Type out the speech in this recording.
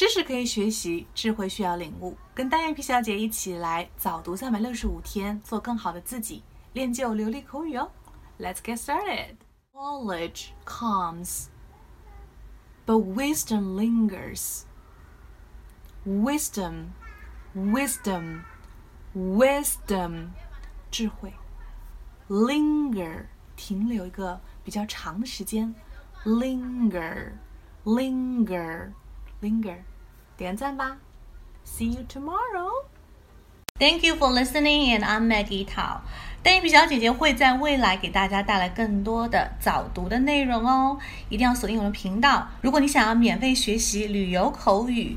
知识可以学习，智慧需要领悟。跟单眼皮小姐一起来早读三百六十五天，做更好的自己，练就流利口语哦。Let's get started. Knowledge comes, but wisdom lingers. Wisdom, wisdom, wisdom，智慧。Linger，停留一个比较长的时间。Linger, linger. Linger, 点赞吧。See you tomorrow. Thank you for listening, and I'm Maggie Tao. 单眼皮小姐姐会在未来给大家带来更多的早读的内容哦，一定要锁定我们频道。如果你想要免费学习旅游口语、